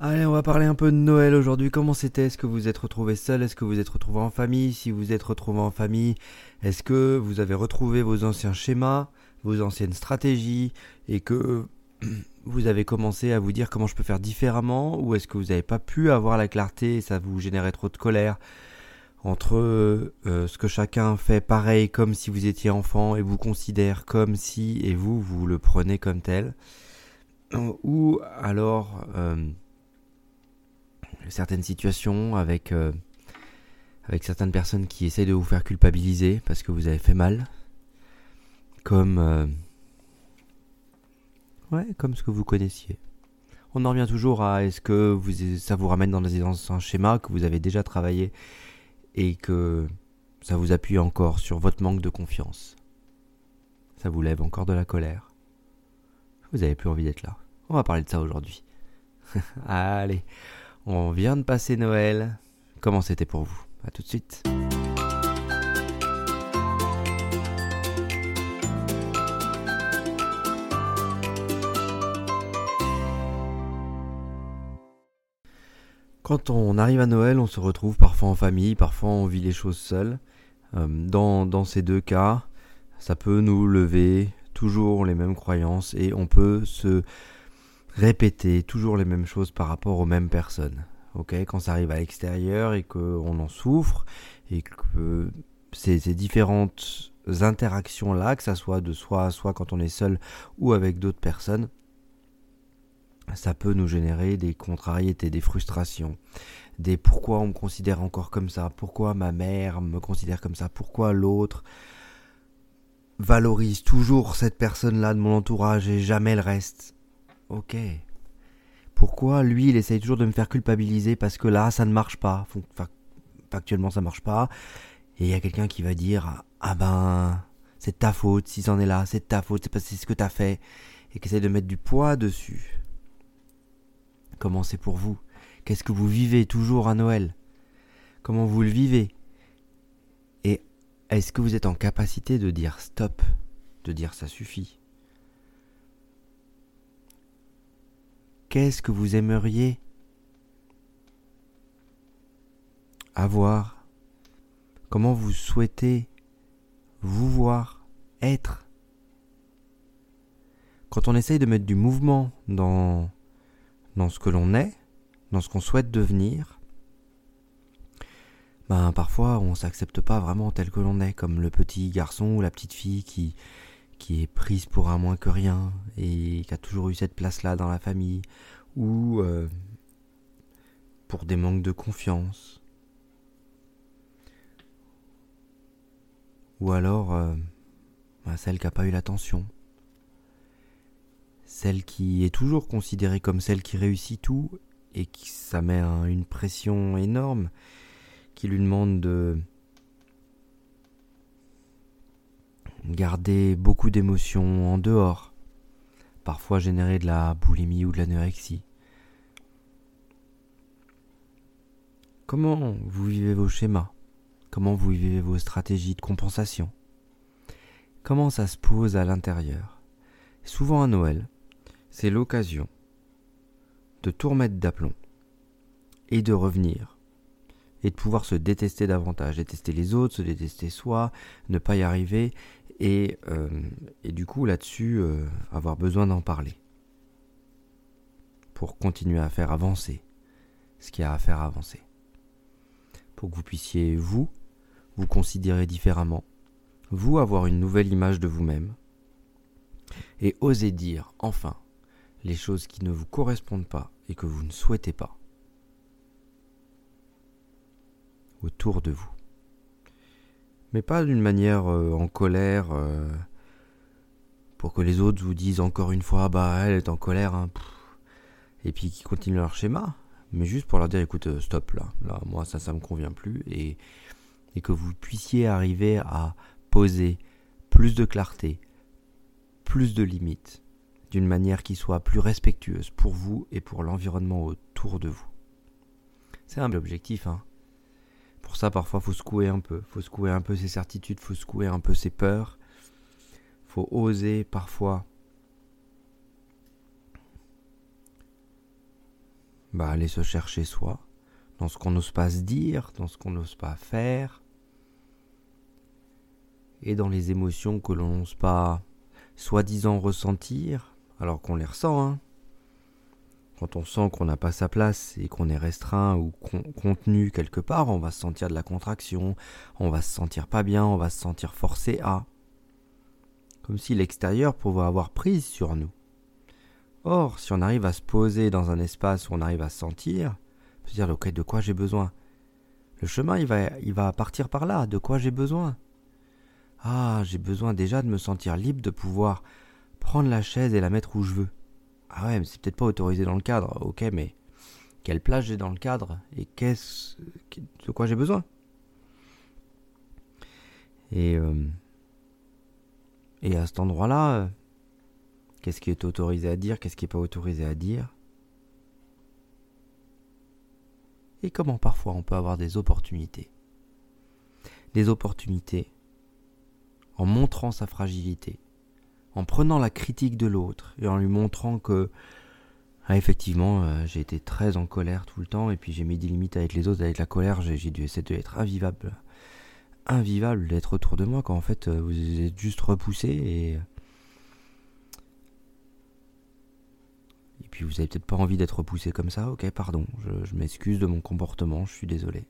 Allez, on va parler un peu de Noël aujourd'hui. Comment c'était? Est-ce que vous êtes retrouvé seul Est-ce que vous êtes retrouvé en famille? Si vous êtes retrouvé en famille, est-ce que vous avez retrouvé vos anciens schémas, vos anciennes stratégies? Et que vous avez commencé à vous dire comment je peux faire différemment? Ou est-ce que vous n'avez pas pu avoir la clarté ça vous générait trop de colère entre euh, ce que chacun fait pareil comme si vous étiez enfant et vous considère comme si et vous, vous le prenez comme tel? Ou alors... Euh, certaines situations avec, euh, avec certaines personnes qui essayent de vous faire culpabiliser parce que vous avez fait mal. Comme, euh, ouais, comme ce que vous connaissiez. On en revient toujours à est-ce que vous, ça vous ramène dans des anciens schémas que vous avez déjà travaillé et que ça vous appuie encore sur votre manque de confiance. Ça vous lève encore de la colère. Vous avez plus envie d'être là. On va parler de ça aujourd'hui. Allez, on vient de passer Noël. Comment c'était pour vous? A tout de suite. Quand on arrive à Noël, on se retrouve parfois en famille, parfois on vit les choses seul. Euh, dans, dans ces deux cas, ça peut nous lever toujours les mêmes croyances et on peut se répéter toujours les mêmes choses par rapport aux mêmes personnes. Quand ça arrive à l'extérieur et qu'on en souffre et que ces, différentes interactions là, que ça soit de soi à soi quand on est seul ou avec d'autres personnes, ça peut nous générer des contrariétés, des frustrations, des pourquoi on me considère encore comme ça, pourquoi ma mère me considère comme ça, pourquoi l'autre valorise toujours cette personne-là de mon entourage et jamais le reste? Ok. Pourquoi lui, il essaye toujours de me faire culpabiliser parce que là, ça ne marche pas? Factuellement, ça marche pas. Et il y a quelqu'un qui va dire Ah ben, c'est ta faute, si c'en est là, c'est ta faute, c'est parce que c'est ce que t'as fait. Et qui de mettre du poids dessus. Comment c'est pour vous? Qu'est-ce que vous vivez toujours à Noël? Comment vous le vivez? Et est-ce que vous êtes en capacité de dire stop De dire ça suffit? Qu'est-ce que vous aimeriez avoir? Comment vous souhaitez vous voir être? Quand on essaye de mettre du mouvement dans, dans ce que l'on est, dans ce qu'on souhaite devenir, ben parfois on s'accepte pas vraiment tel que l'on est, comme le petit garçon ou la petite fille qui qui est prise pour un moins que rien et qui a toujours eu cette place-là dans la famille, ou euh, pour des manques de confiance, ou alors euh, bah, celle qui n'a pas eu l'attention, celle qui est toujours considérée comme celle qui réussit tout et qui ça met une pression énorme, qui lui demande de garder beaucoup d'émotions en dehors, parfois générer de la boulimie ou de l'anorexie. Comment vous vivez vos schémas? Comment vous vivez vos stratégies de compensation? Comment ça se pose à l'intérieur? Souvent à Noël, c'est l'occasion de tout remettre d'aplomb et de revenir et de pouvoir se détester davantage, détester les autres, se détester soi, ne pas y arriver et, euh, et du coup là-dessus euh, avoir besoin d'en parler. Pour continuer à faire avancer ce qu'il y a à faire avancer. Pour que vous puissiez, vous, vous considérer différemment, vous avoir une nouvelle image de vous-même, et oser dire enfin les choses qui ne vous correspondent pas et que vous ne souhaitez pas. Autour de vous mais pas d'une manière euh, en colère euh, pour que les autres vous disent encore une fois bah elle est en colère hein, et puis qu'ils continuent leur schéma mais juste pour leur dire écoute euh, stop là. Moi ça ça me convient plus et que vous puissiez arriver à poser plus de clarté plus de limites d'une manière qui soit plus respectueuse pour vous et pour l'environnement autour de vous. C'est un objectif hein pour ça, parfois, faut secouer un peu. Faut secouer un peu ses certitudes, faut secouer un peu ses peurs. Faut oser parfois bah, aller se chercher soi, dans ce qu'on n'ose pas se dire, dans ce qu'on n'ose pas faire, et dans les émotions que l'on n'ose pas soi-disant ressentir, alors qu'on les ressent. Hein. Quand on sent qu'on n'a pas sa place et qu'on est restreint ou contenu quelque part, on va se sentir de la contraction, on va se sentir pas bien, on va se sentir forcé à. Comme si l'extérieur pouvait avoir prise sur nous. Or, si on arrive à se poser dans un espace où on arrive à se sentir, se dire ok de quoi j'ai besoin? Le chemin il va, il va partir par là, de quoi j'ai besoin? Ah, j'ai besoin déjà de me sentir libre de pouvoir prendre la chaise et la mettre où je veux. Ah ouais, mais c'est peut-être pas autorisé dans le cadre, ok, mais quelle place j'ai dans le cadre et qu'est-ce de quoi j'ai besoin? Et euh, et à cet endroit-là, euh, qu'est-ce qui est autorisé à dire, qu'est-ce qui n'est pas autorisé à dire? Et comment parfois on peut avoir des opportunités? Des opportunités en montrant sa fragilité, en prenant la critique de l'autre et en lui montrant que ah, effectivement euh, j'ai été très en colère tout le temps et puis j'ai mis des limites avec les autres avec la colère j'ai dû essayer d'être invivable invivable d'être autour de moi quand en fait euh, vous êtes juste repoussé et et puis vous avez peut-être pas envie d'être repoussé comme ça. Ok pardon je, je m'excuse de mon comportement je suis désolé.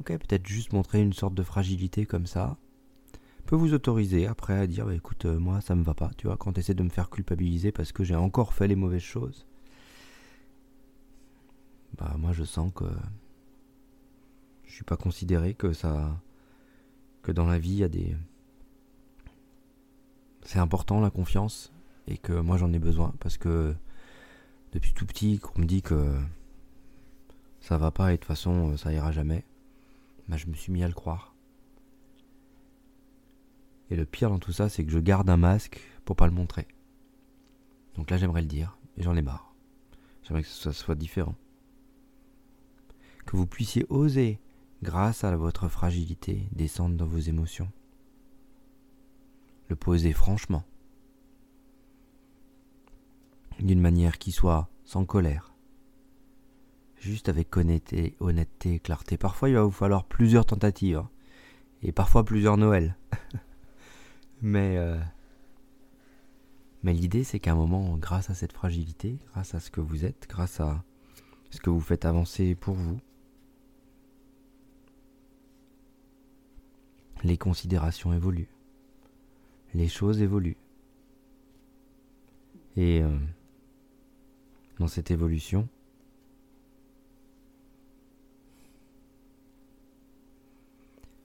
Ok, peut-être juste montrer une sorte de fragilité comme ça peut vous autoriser après à dire bah, écoute, euh, moi ça me va pas, tu vois, quand tu essaies de me faire culpabiliser parce que j'ai encore fait les mauvaises choses, bah moi je sens que je suis pas considéré que ça que dans la vie il y a des c'est important la confiance et que moi j'en ai besoin parce que depuis tout petit qu'on me dit que ça va pas et de toute façon ça ira jamais bah, je me suis mis à le croire. Et le pire dans tout ça, c'est que je garde un masque pour pas le montrer. Donc là, j'aimerais le dire, et j'en ai marre. J'aimerais que ça soit différent. Que vous puissiez oser, grâce à votre fragilité, descendre dans vos émotions. Le poser franchement. D'une manière qui soit sans colère, juste avec honnêteté, honnêteté et clarté. Parfois, il va vous falloir plusieurs tentatives, hein. et parfois plusieurs Noëls. mais euh, mais l'idée, c'est qu'à un moment, grâce à cette fragilité, grâce à ce que vous êtes, grâce à ce que vous faites avancer pour vous, les considérations évoluent, les choses évoluent. Et euh, dans cette évolution,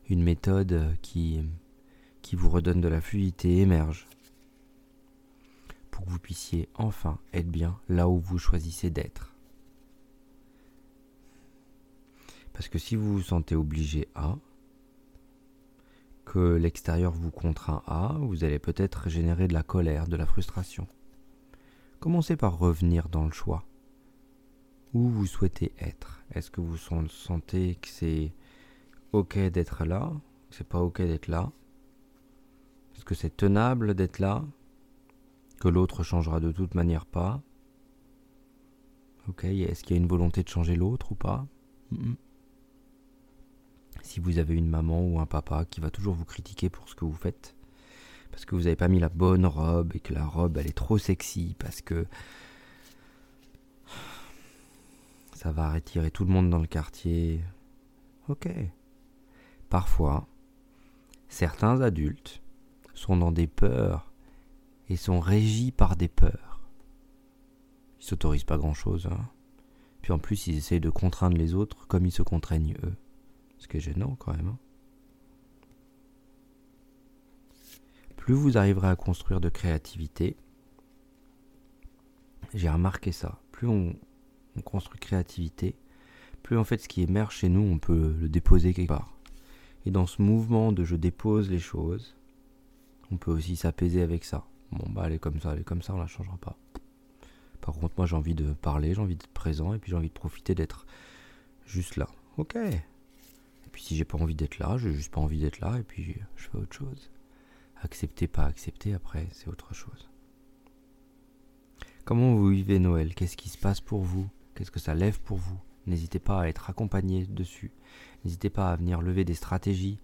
une méthode qui, qui vous redonne de la fluidité émerge pour que vous puissiez enfin être bien là où vous choisissez d'être. Parce que si vous vous sentez obligé à, que l'extérieur vous contraint à, vous allez peut-être générer de la colère, de la frustration. Commencez par revenir dans le choix. Où vous souhaitez être Est-ce que vous sentez que c'est ok d'être là, c'est pas ok d'être là? Est-ce que c'est tenable d'être là Que l'autre changera de toute manière pas. Ok, est-ce qu'il y a une volonté de changer l'autre ou pas? Si vous avez une maman ou un papa qui va toujours vous critiquer pour ce que vous faites, parce que vous n'avez pas mis la bonne robe et que la robe elle est trop sexy, parce que ça va attirer tout le monde dans le quartier. Ok, Parfois, certains adultes sont dans des peurs et sont régis par des peurs. Ils s'autorisent pas grand-chose. Hein. Puis en plus, ils essayent de contraindre les autres comme ils se contraignent eux. Ce qui est gênant quand même. Hein. Plus vous arriverez à construire de créativité, j'ai remarqué ça, plus on, on construit créativité, plus en fait ce qui émerge chez nous, on peut le déposer quelque part. Et dans ce mouvement de je dépose les choses, on peut aussi s'apaiser avec ça. Bon, bah, elle est comme ça, elle est comme ça, on la changera pas. Par contre, moi, j'ai envie de parler, j'ai envie d'être présent, et puis j'ai envie de profiter d'être juste là. Ok. Et puis si j'ai pas envie d'être là, j'ai juste pas envie d'être là, et puis je fais autre chose. Accepter, pas accepter, après, c'est autre chose. Comment vous vivez Noël? Qu'est-ce qui se passe pour vous? Qu'est-ce que ça lève pour vous? N'hésitez pas à être accompagné dessus. N'hésitez pas à venir lever des stratégies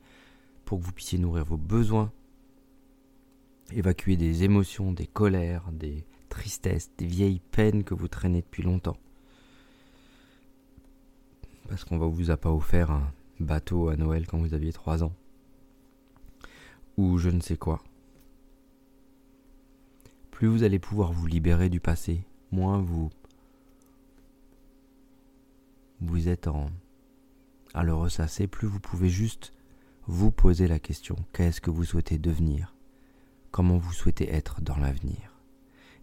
pour que vous puissiez nourrir vos besoins, évacuer des émotions, des colères, des tristesses, des vieilles peines que vous traînez depuis longtemps. Parce qu'on vous a pas offert un bateau à Noël quand vous aviez 3 ans. Ou je ne sais quoi. Plus vous allez pouvoir vous libérer du passé, moins vous vous êtes en à le ressasser, plus vous pouvez juste vous poser la question qu'est-ce que vous souhaitez devenir, comment vous souhaitez être dans l'avenir,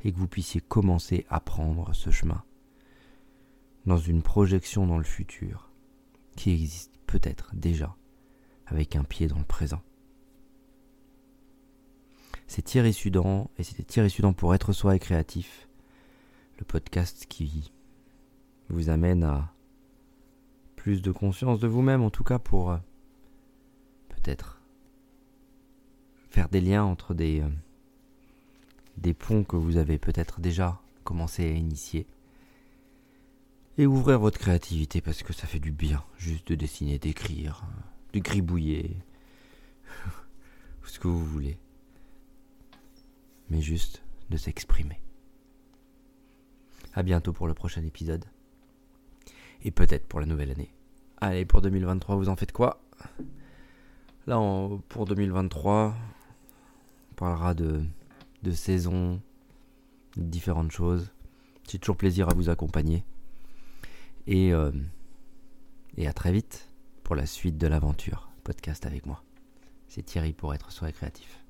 et que vous puissiez commencer à prendre ce chemin dans une projection dans le futur qui existe peut-être déjà avec un pied dans le présent. C'est Thierry Sudan et c'était Thierry Sudan pour être soi et créatif, le podcast qui vous amène à plus de conscience de vous-même, en tout cas pour euh, peut-être faire des liens entre des, euh, des ponts que vous avez peut-être déjà commencé à initier. Et ouvrir votre créativité parce que ça fait du bien juste de dessiner, d'écrire, de gribouiller, ce que vous voulez. Mais juste de s'exprimer. À bientôt pour le prochain épisode et peut-être pour la nouvelle année. Allez, pour 2023, vous en faites quoi? Là, pour 2023, on parlera de, de saison, de différentes choses. J'ai toujours plaisir à vous accompagner. Et, euh, et à très vite pour la suite de l'aventure. Podcast avec moi. C'est Thierry pour être soi créatif.